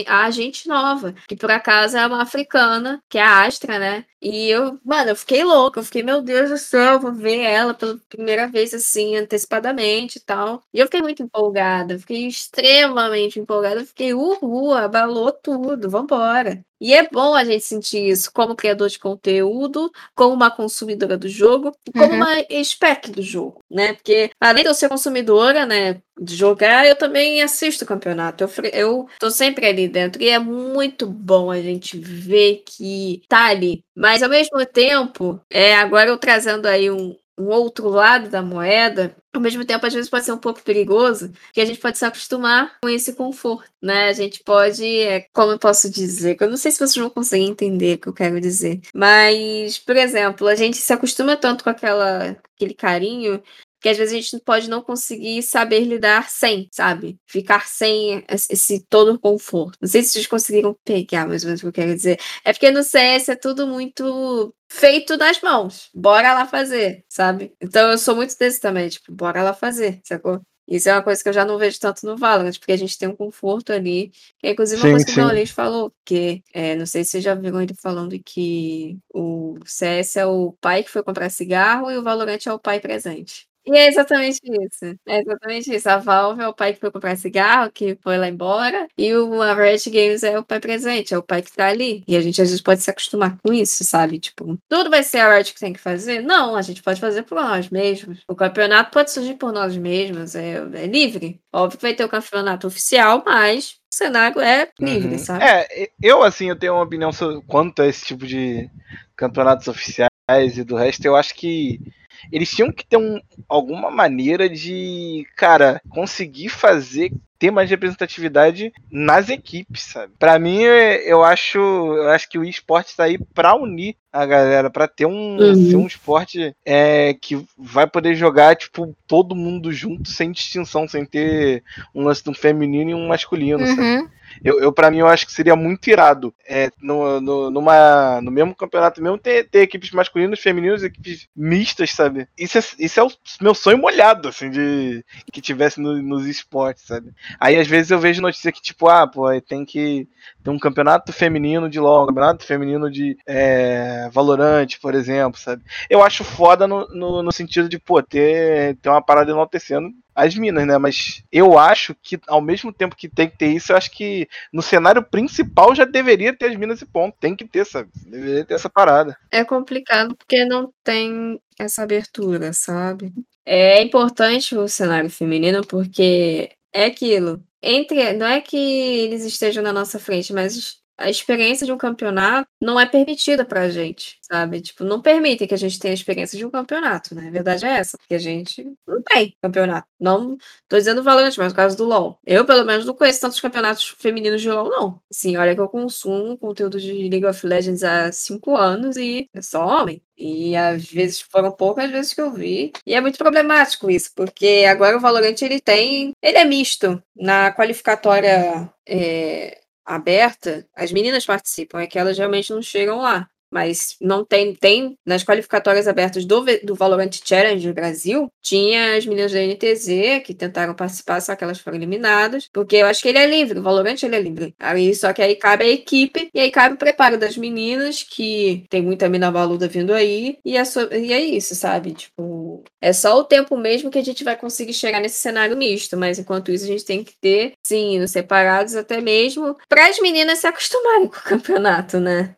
a, agente nova, que por acaso é uma africana, que é a Astra, né? E eu, mano, eu fiquei louca, eu fiquei, meu Deus do céu, vou ver ela pela primeira vez assim, antecipadamente e tal. E eu fiquei muito empolgada, fiquei extremamente empolgada, fiquei, uhul, abalou tudo, vambora. E é bom a gente sentir isso como criador de conteúdo, como uma consumidora do jogo, como uhum. uma spec do jogo, né? Porque além de eu ser consumidora, né, de jogar, eu também assisto o campeonato. Eu, eu tô sempre ali dentro e é muito bom a gente ver que tá ali. Mas ao mesmo tempo, é agora eu trazendo aí um, um outro lado da moeda, ao mesmo tempo, às vezes pode ser um pouco perigoso, que a gente pode se acostumar com esse conforto, né? A gente pode, é, como eu posso dizer, eu não sei se vocês vão conseguir entender o que eu quero dizer, mas, por exemplo, a gente se acostuma tanto com aquela, aquele carinho que às vezes a gente pode não conseguir saber lidar sem, sabe? Ficar sem esse todo conforto. Não sei se vocês conseguiram pegar mais ou menos o que eu quero dizer. É porque no CS é tudo muito feito nas mãos. Bora lá fazer, sabe? Então eu sou muito desse também, tipo, bora lá fazer, sacou? Isso é uma coisa que eu já não vejo tanto no Valorant, porque a gente tem um conforto ali. Que é, inclusive, uma sim, coisa que sim. o Gaules falou, que é, não sei se vocês já viram ele falando que o CS é o pai que foi comprar cigarro e o Valorant é o pai presente. E é exatamente isso. É exatamente isso. A Valve é o pai que foi comprar cigarro, que foi lá embora, e o a Riot Games é o pai presente, é o pai que tá ali. E a gente às vezes pode se acostumar com isso, sabe? Tipo, tudo vai ser a Riot que tem que fazer? Não, a gente pode fazer por nós mesmos. O campeonato pode surgir por nós mesmos, é, é livre. Óbvio que vai ter o campeonato oficial, mas o cenário é livre, uhum. sabe? É, eu assim, eu tenho uma opinião sobre, quanto a esse tipo de campeonatos oficiais e do resto, eu acho que eles tinham que ter um, alguma maneira de, cara, conseguir fazer ter mais representatividade nas equipes, sabe? Para mim, eu acho, eu acho que o esporte está aí para unir a galera, para ter um, uhum. um esporte é, que vai poder jogar tipo todo mundo junto, sem distinção, sem ter um lance de um feminino e um masculino, uhum. sabe? Eu, eu para mim, eu acho que seria muito irado é, no, no, numa, no mesmo campeonato mesmo ter, ter equipes masculinas, femininas, equipes mistas, sabe? Isso é, isso é o meu sonho molhado, assim, de que tivesse no, nos esportes, sabe? Aí às vezes eu vejo notícia que, tipo, ah, pô, tem que ter um campeonato feminino de LOL, um campeonato feminino de é, Valorant, por exemplo, sabe? Eu acho foda no, no, no sentido de, pô, ter, ter uma parada enaltecendo as minas, né? Mas eu acho que, ao mesmo tempo que tem que ter isso, eu acho que no cenário principal já deveria ter as minas e ponto. Tem que ter, sabe? Deveria ter essa parada. É complicado porque não tem essa abertura, sabe? É importante o cenário feminino porque é aquilo. Entre, não é que eles estejam na nossa frente, mas a experiência de um campeonato não é permitida pra gente, sabe? Tipo, não permite que a gente tenha a experiência de um campeonato, né? A verdade é essa, porque a gente não tem campeonato. Não tô dizendo Valorant, mas no caso do LoL. Eu, pelo menos, não conheço tantos campeonatos femininos de LoL, não. Sim, olha que eu consumo conteúdo de League of Legends há cinco anos e é só homem. E às vezes foram poucas vezes que eu vi. E é muito problemático isso, porque agora o Valorant ele tem. Ele é misto. Na qualificatória. É aberta, as meninas participam, é que elas realmente não chegam lá. Mas não tem, tem nas qualificatórias abertas do, do Valorant Challenge Brasil, tinha as meninas da NTZ que tentaram participar, só que elas foram eliminadas, porque eu acho que ele é livre, o Valorant ele é livre. Aí, só que aí cabe a equipe, e aí cabe o preparo das meninas, que tem muita mina valuda vindo aí, e é, so, e é isso, sabe? Tipo, é só o tempo mesmo que a gente vai conseguir chegar nesse cenário misto, mas enquanto isso a gente tem que ter, sim, separados até mesmo, para as meninas se acostumarem com o campeonato, né?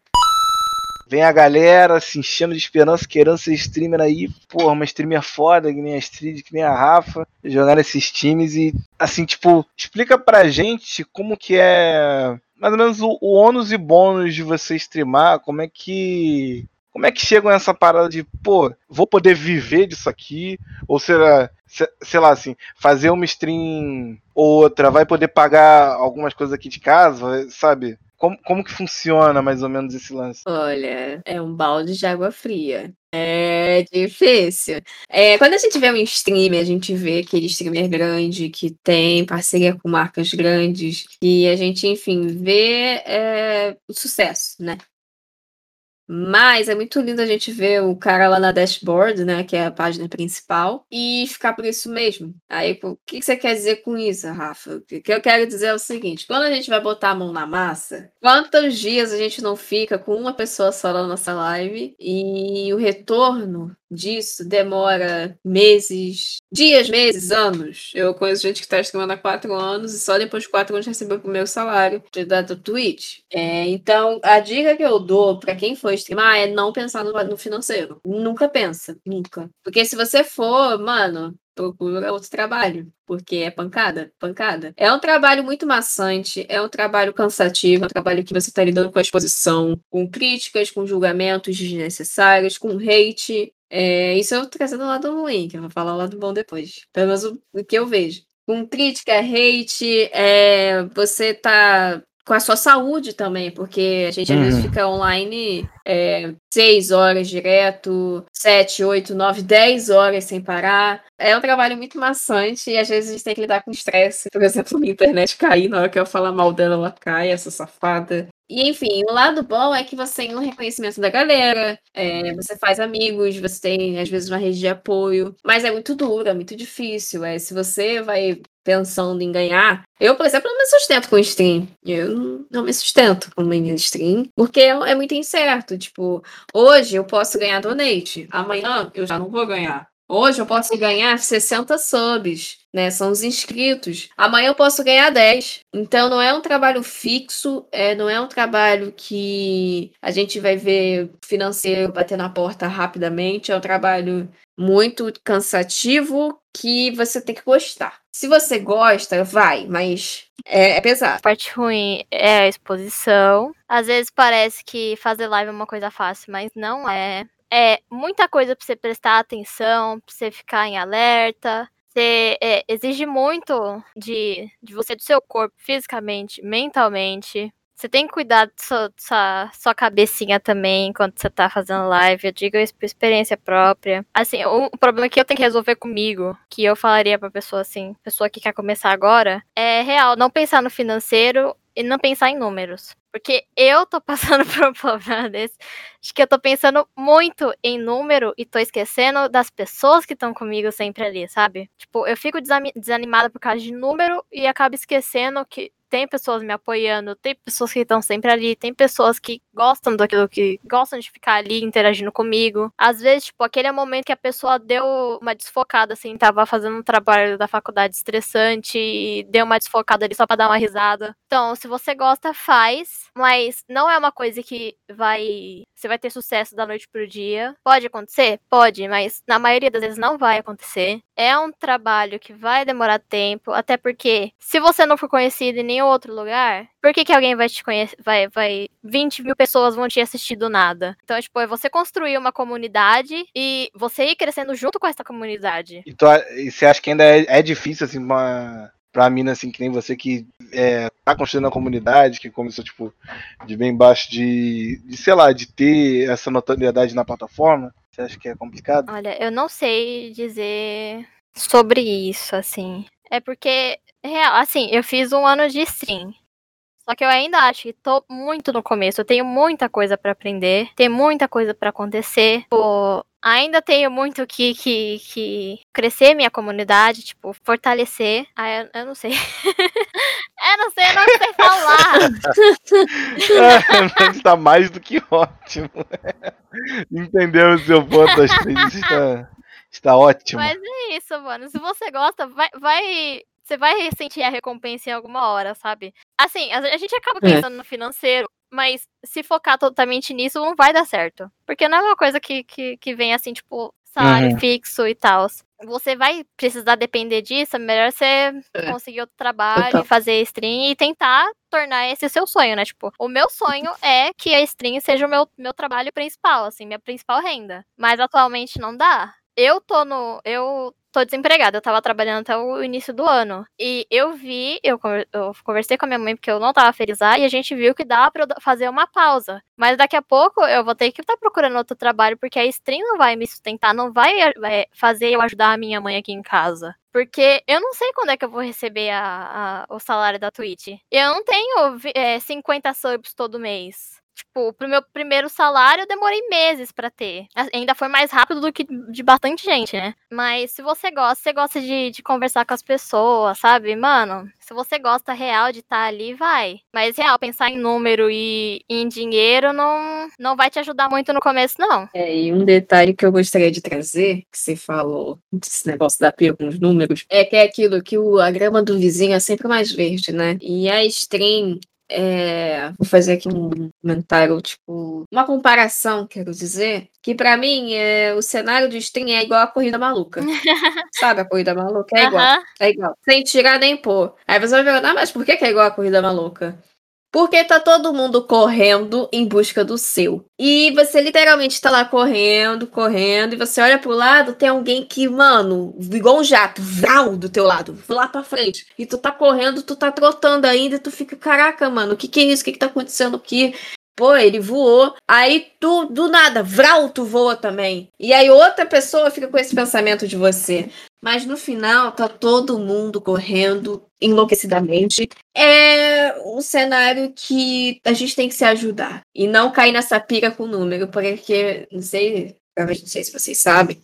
Vem a galera se enchendo de esperança, querendo ser streamer aí. Porra, uma streamer foda, que nem a Street, que nem a Rafa. Jogar nesses times e, assim, tipo, explica pra gente como que é mais ou menos o, o ônus e bônus de você streamar, como é que. Como é que chegam essa parada de, pô, vou poder viver disso aqui? Ou será, sei lá, assim, fazer uma stream ou outra, vai poder pagar algumas coisas aqui de casa, sabe? Como, como que funciona mais ou menos esse lance? Olha, é um balde de água fria. É difícil. É, quando a gente vê um streamer, a gente vê aquele streamer grande que tem parceria com marcas grandes, e a gente, enfim, vê é, o sucesso, né? Mas é muito lindo a gente ver o cara lá na dashboard, né? Que é a página principal, e ficar por isso mesmo. Aí, o que você quer dizer com isso, Rafa? O que eu quero dizer é o seguinte: quando a gente vai botar a mão na massa, quantos dias a gente não fica com uma pessoa só na nossa live e o retorno disso demora meses, dias, meses, anos. Eu conheço gente que está streamando há quatro anos e só depois de quatro anos recebeu o primeiro salário da Twitch. É, então, a dica que eu dou para quem for streamar é não pensar no, no financeiro. Nunca pensa, nunca. Porque se você for, mano, procura outro trabalho, porque é pancada, pancada. É um trabalho muito maçante, é um trabalho cansativo, é um trabalho que você está lidando com a exposição, com críticas, com julgamentos desnecessários, com hate. É, isso eu tô trazendo o lado ruim, que eu vou falar o lado bom depois. Pelo menos o, o que eu vejo. Com crítica, hate, é, você tá com a sua saúde também, porque a gente às vezes uhum. fica online é, seis horas direto, sete, oito, nove, dez horas sem parar. É um trabalho muito maçante e às vezes a gente tem que lidar com estresse. Por exemplo, minha internet cair, na hora que eu falar mal dela, ela cai, essa safada. E enfim, o lado bom é que você tem um reconhecimento da galera, é, você faz amigos, você tem às vezes uma rede de apoio, mas é muito duro, é muito difícil. É, se você vai pensando em ganhar, eu, por exemplo, não me sustento com stream. Eu não me sustento com minha stream, porque é, é muito incerto. Tipo, hoje eu posso ganhar donate, amanhã eu já não vou ganhar. Hoje eu posso ganhar 60 subs, né? São os inscritos. Amanhã eu posso ganhar 10. Então não é um trabalho fixo, é, não é um trabalho que a gente vai ver financeiro bater na porta rapidamente. É um trabalho muito cansativo que você tem que gostar. Se você gosta, vai, mas é, é pesado. A parte ruim é a exposição. Às vezes parece que fazer live é uma coisa fácil, mas não é é muita coisa para você prestar atenção, para você ficar em alerta. Você é, exige muito de, de você, do seu corpo, fisicamente, mentalmente. Você tem que cuidar da sua, sua, sua, cabecinha também enquanto você tá fazendo live. Eu digo isso por experiência própria. Assim, o, o, problema que eu tenho que resolver comigo, que eu falaria pra pessoa assim, pessoa que quer começar agora, é real, não pensar no financeiro e não pensar em números. Porque eu tô passando por um problema desse. Acho que eu tô pensando muito em número e tô esquecendo das pessoas que estão comigo sempre ali, sabe? Tipo, eu fico desanimada por causa de número e acabo esquecendo que tem pessoas me apoiando, tem pessoas que estão sempre ali, tem pessoas que gostam daquilo que gostam de ficar ali interagindo comigo. Às vezes, tipo, aquele é o momento que a pessoa deu uma desfocada, assim, tava fazendo um trabalho da faculdade estressante e deu uma desfocada ali só pra dar uma risada. Então, se você gosta, faz, mas não é uma coisa que vai. Você vai ter sucesso da noite pro dia. Pode acontecer? Pode, mas na maioria das vezes não vai acontecer. É um trabalho que vai demorar tempo, até porque se você não for conhecido em nenhum outro lugar, por que, que alguém vai te conhecer? Vai, vai. 20 mil pessoas vão te assistir do nada. Então, tipo, é você construir uma comunidade e você ir crescendo junto com essa comunidade. E, tu, e você acha que ainda é, é difícil, assim, uma, pra mina, assim, que nem você que é, tá construindo a comunidade, que começou, tipo, de bem baixo, de, de, sei lá, de ter essa notoriedade na plataforma? Você acha que é complicado? Olha, eu não sei dizer sobre isso, assim. É porque, real, assim, eu fiz um ano de stream. Só que eu ainda acho que tô muito no começo. Eu tenho muita coisa para aprender, tem muita coisa para acontecer. Pô, ainda tenho muito que, que, que crescer minha comunidade, tipo, fortalecer. Ah, eu, eu não sei. eu não sei, eu não sei falar. é, está mais do que ótimo. Entendeu o seu ponto, acho está, está ótimo. Mas é isso, mano. Se você gosta, vai, vai você vai sentir a recompensa em alguma hora, sabe? Assim, a, gente acaba é. pensando é. no financeiro, mas se focar totalmente nisso não vai dar certo. Porque não é uma coisa que, que, que vem assim, tipo, salário uhum. fixo e tal. Você vai precisar depender disso, é melhor você é. conseguir outro trabalho, Total. fazer stream e tentar tornar esse seu sonho, né? Tipo, o meu sonho é que a stream seja o meu, meu trabalho principal, assim, minha principal renda. Mas atualmente não dá. Eu tô no. Eu tô desempregada. Eu tava trabalhando até o início do ano. E eu vi, eu, conversei com a minha mãe porque eu não tava feliz lá, e a gente viu que dá pra fazer uma pausa. Mas daqui a pouco eu vou ter que estar tá procurando outro trabalho, porque a stream não vai me sustentar, não vai é, fazer eu ajudar a minha mãe aqui em casa. Porque eu não sei quando é que eu vou receber a, a o salário da Twitch. Eu não tenho é, 50 subs todo mês. Tipo, pro meu primeiro salário eu demorei meses para ter. Ainda foi mais rápido do que de bastante gente, né? Mas se você gosta, você gosta de, de conversar com as pessoas, sabe? Mano, se você gosta real de estar tá ali, vai. Mas real, pensar em número e em dinheiro não, não vai te ajudar muito no começo, não. É, e um detalhe que eu gostaria de trazer, que você falou desse negócio da pia com os números, é que é aquilo que o, a grama do vizinho é sempre mais verde, né? E a stream, é, vou fazer aqui um comentário, tipo, uma comparação, quero dizer, que para mim é, o cenário de stream é igual a corrida maluca. Sabe a corrida maluca? É igual. É igual. Sem tirar nem pôr. Aí você vai perguntar, ah, mas por que é igual a corrida maluca? Porque tá todo mundo correndo em busca do seu. E você literalmente tá lá correndo, correndo, e você olha pro lado, tem alguém que, mano, igual um jato, vral do teu lado, lá pra frente. E tu tá correndo, tu tá trotando ainda, e tu fica, caraca, mano, o que que é isso? O que que tá acontecendo aqui? Pô, ele voou. Aí tu, do nada, vral, tu voa também. E aí outra pessoa fica com esse pensamento de você. Mas no final tá todo mundo correndo enlouquecidamente. É um cenário que a gente tem que se ajudar e não cair nessa pira com número, porque não sei, não sei se vocês sabem,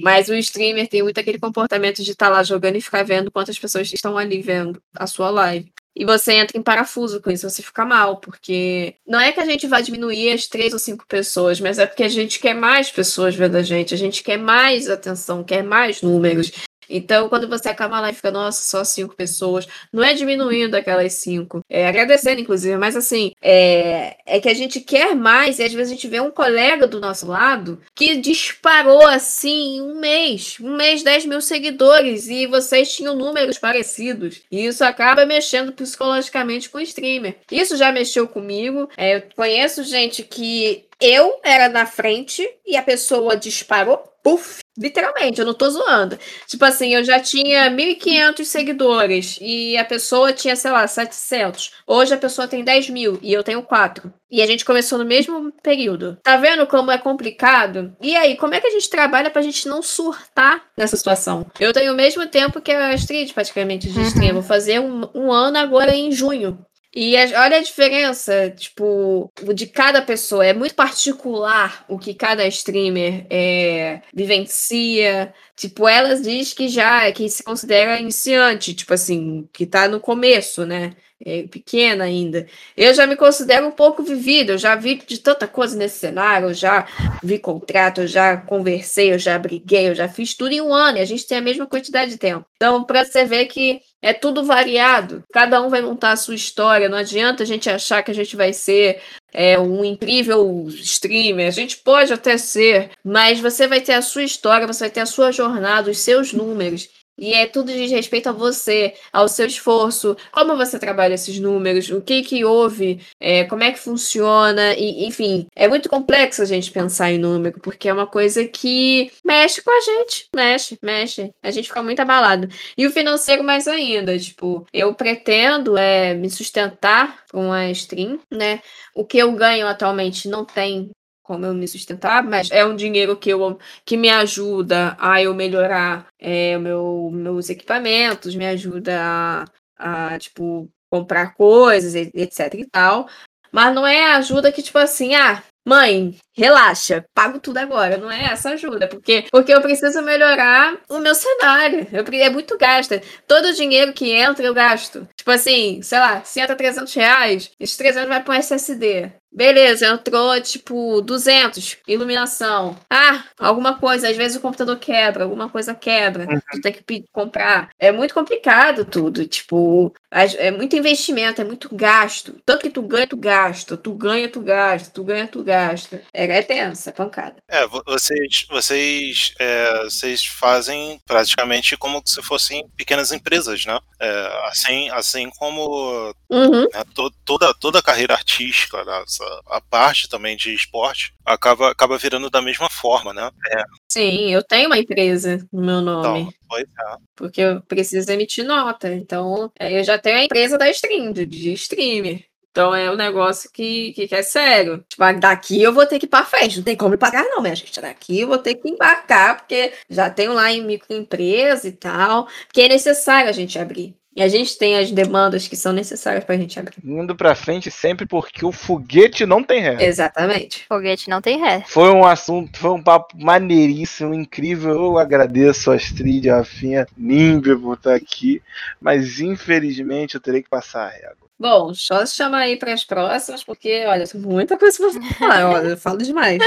mas o streamer tem muito aquele comportamento de estar tá lá jogando e ficar vendo quantas pessoas estão ali vendo a sua live. E você entra em parafuso com isso, você fica mal, porque não é que a gente vai diminuir as três ou cinco pessoas, mas é porque a gente quer mais pessoas vendo a gente, a gente quer mais atenção, quer mais números. Então, quando você acaba lá e fica, nossa, só cinco pessoas, não é diminuindo aquelas cinco, é agradecendo, inclusive, mas assim, é, é que a gente quer mais e às vezes a gente vê um colega do nosso lado que disparou assim um mês, um mês, 10 mil seguidores e vocês tinham números parecidos. E isso acaba mexendo psicologicamente com o streamer. Isso já mexeu comigo. É, eu conheço gente que eu era na frente e a pessoa disparou, puf, Literalmente, eu não tô zoando. Tipo assim, eu já tinha 1.500 seguidores e a pessoa tinha, sei lá, 700. Hoje a pessoa tem 10 mil e eu tenho 4. E a gente começou no mesmo período. Tá vendo como é complicado? E aí, como é que a gente trabalha pra gente não surtar nessa situação? Eu tenho o mesmo tempo que a Astrid, praticamente, de stream. Uhum. Vou fazer um, um ano agora em junho. E a- olha a diferença, tipo, de cada pessoa. É muito particular o que cada streamer é, vivencia. Tipo, ela diz que já que se considera iniciante, tipo assim, que tá no começo, né? É pequena ainda. Eu já me considero um pouco vivida, eu já vi de tanta coisa nesse cenário, eu já vi contrato, eu já conversei, eu já briguei, eu já fiz tudo em um ano, e a gente tem a mesma quantidade de tempo. Então, para você ver que é tudo variado, cada um vai montar a sua história, não adianta a gente achar que a gente vai ser é, um incrível streamer, a gente pode até ser, mas você vai ter a sua história, você vai ter a sua jornada, os seus números. E é tudo diz respeito a você, ao seu esforço, como você trabalha esses números, o que que houve, é, como é que funciona, e, enfim, é muito complexo a gente pensar em número, porque é uma coisa que mexe com a gente, mexe, mexe, a gente fica muito abalado. E o financeiro mais ainda, tipo, eu pretendo é, me sustentar com a stream, né? O que eu ganho atualmente não tem como eu me sustentar, mas é um dinheiro que, eu, que me ajuda a eu melhorar é, meu, meus equipamentos, me ajuda a, a, tipo, comprar coisas, etc e tal. Mas não é ajuda que, tipo assim, ah, mãe, relaxa, pago tudo agora. Não é essa ajuda, porque, porque eu preciso melhorar o meu cenário. Eu, é muito gasto. Todo o dinheiro que entra, eu gasto. Tipo assim, sei lá, se entra 300 reais, esses 300 vai para um SSD. Beleza, entrou tipo 200, iluminação. Ah, alguma coisa, às vezes o computador quebra, alguma coisa quebra, tu tem que comprar. É muito complicado tudo, tipo, é muito investimento, é muito gasto. Tanto que tu ganha, tu gasta, tu ganha, tu gasta, tu ganha, tu gasta. É, é tensa, é pancada. É, vo- vocês, vocês, é, vocês fazem praticamente como se fossem pequenas empresas, né? É, assim, assim como Uhum. né, to- toda, toda a carreira artística, né, a parte também de esporte, acaba, acaba virando da mesma forma, né? É, Sim, eu tenho uma empresa no meu nome. então, pois é. Porque eu preciso emitir nota. Então, é, eu já tenho a empresa da stream, de, de streamer. Então é um negócio que, que, que é sério. Tipo, ah, daqui eu vou ter que ir pra frente. Não tem como me pagar, não, minha gente. Daqui eu vou ter que embarcar, porque já tenho lá em microempresa e tal. Porque é necessário a gente abrir. E a gente tem as demandas que são necessárias pra gente abrir. Indo pra frente sempre porque o foguete não tem ré. Exatamente. Foguete não tem ré. Foi um assunto, foi um papo maneiríssimo, incrível. Eu agradeço a Astrid, a Rafinha, Nimbe por estar aqui. Mas infelizmente eu terei que passar a régua. Bom, só se chamar aí para as próximas, porque, olha, tem muita coisa pra falar. Olha, eu falo demais.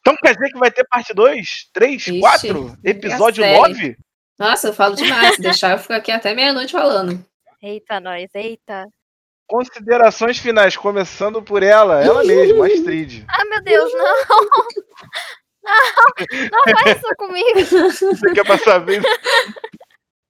Então quer dizer que vai ter parte 2, 3, Ixi, 4? Episódio série. 9? Nossa, eu falo demais. Se deixar, eu fico aqui até meia-noite falando. Eita, nós, eita. Considerações finais, começando por ela, ela mesma, a Astrid. Ah, meu Deus, não! Não, não faz isso comigo. Você quer passar a vez?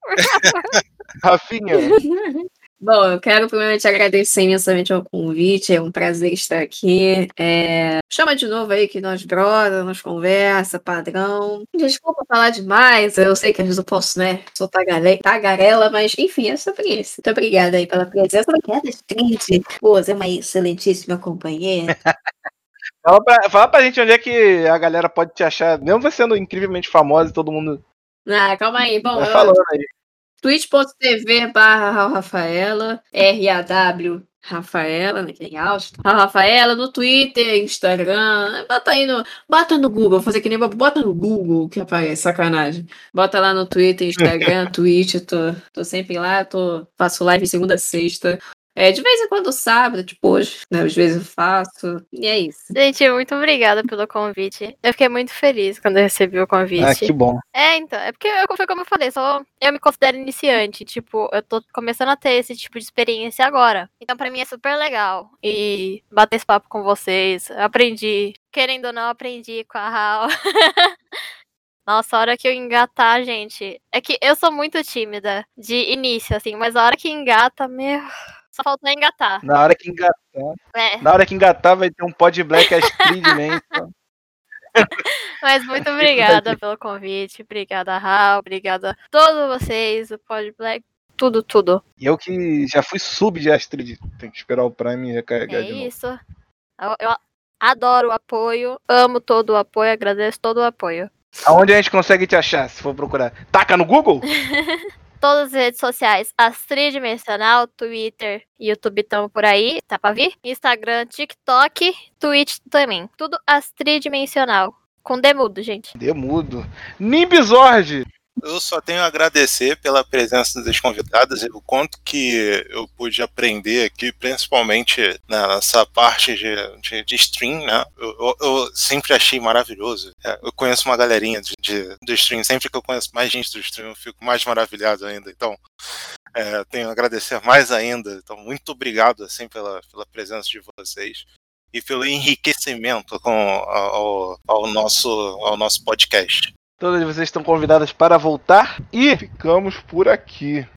Rafinha, Bom, eu quero primeiramente agradecer imensamente ao convite, é um prazer estar aqui. É, Chama de novo aí que nós brother, nós conversa, padrão. Desculpa falar demais, eu sei que às vezes eu posso, né? Sou tagale- tagarela, mas enfim, é sobre isso. Muito obrigada aí pela presença. Obrigada, Street. Pô, você é uma excelentíssima companheira. fala pra, fala pra gente onde é que a galera pode te achar, mesmo você sendo incrivelmente famosa e todo mundo Ah, calma aí. Bom, eu-. twitch.tv barra Rafaela, R-A-W Rafaela, né, que é em áudio. A Rafaela no Twitter, Instagram, bota aí no, bota no Google, vou fazer que nem bota no Google que aparece, sacanagem. Bota lá no Twitter, Instagram, Twitch, tô, tô sempre lá, tô, faço live segunda a sexta. É, de vez em quando sábado, tipo hoje, né, às vezes eu faço, e é isso. Gente, muito obrigada pelo convite. Eu fiquei muito feliz quando eu recebi o convite. Ah, que bom. É, então, é porque eu- foi como eu falei, só eu me considero iniciante, tipo, eu tô começando a ter esse tipo de experiência agora. Então pra mim é super legal e bater esse papo com vocês. Eu aprendi, querendo ou não, aprendi com a Raul. Nossa, a hora que eu engatar, gente, é que eu sou muito tímida de início, assim, mas a hora que engata, meu, só faltou engatar. Na hora que engatar, É, na hora que engatar vai ter um pod black Astrid man. mas muito obrigada pelo convite, obrigada, Raul, obrigada a todos vocês, o Pod Black, tudo, tudo. E eu que já fui sub de Astrid, tem que esperar o Prime recarregar É de novo. isso. Eu, eu adoro o apoio, amo todo o apoio, agradeço todo o apoio. Aonde a gente consegue te achar, se for procurar? Taca no Google? Todas as redes sociais, as tridimensional, Twitter YouTube estão por aí, tá pra vir? Instagram, TikTok, Twitch também. Tudo as tridimensional. Com demudo, gente. Demudo. Nimbizord! Eu só tenho a agradecer pela presença das convidadas e o quanto que eu pude aprender aqui, principalmente nessa parte de, de, de stream, né? Eu, eu, eu, sempre achei maravilhoso. É, eu conheço uma galerinha de, de, do stream, sempre que eu conheço mais gente do stream, eu fico mais maravilhado ainda. Então, é, tenho a agradecer mais ainda. Então, muito obrigado assim pela, pela presença de vocês e pelo enriquecimento com, ao, ao, nosso, ao nosso podcast. Todas vocês estão convidadas para voltar e ficamos por aqui.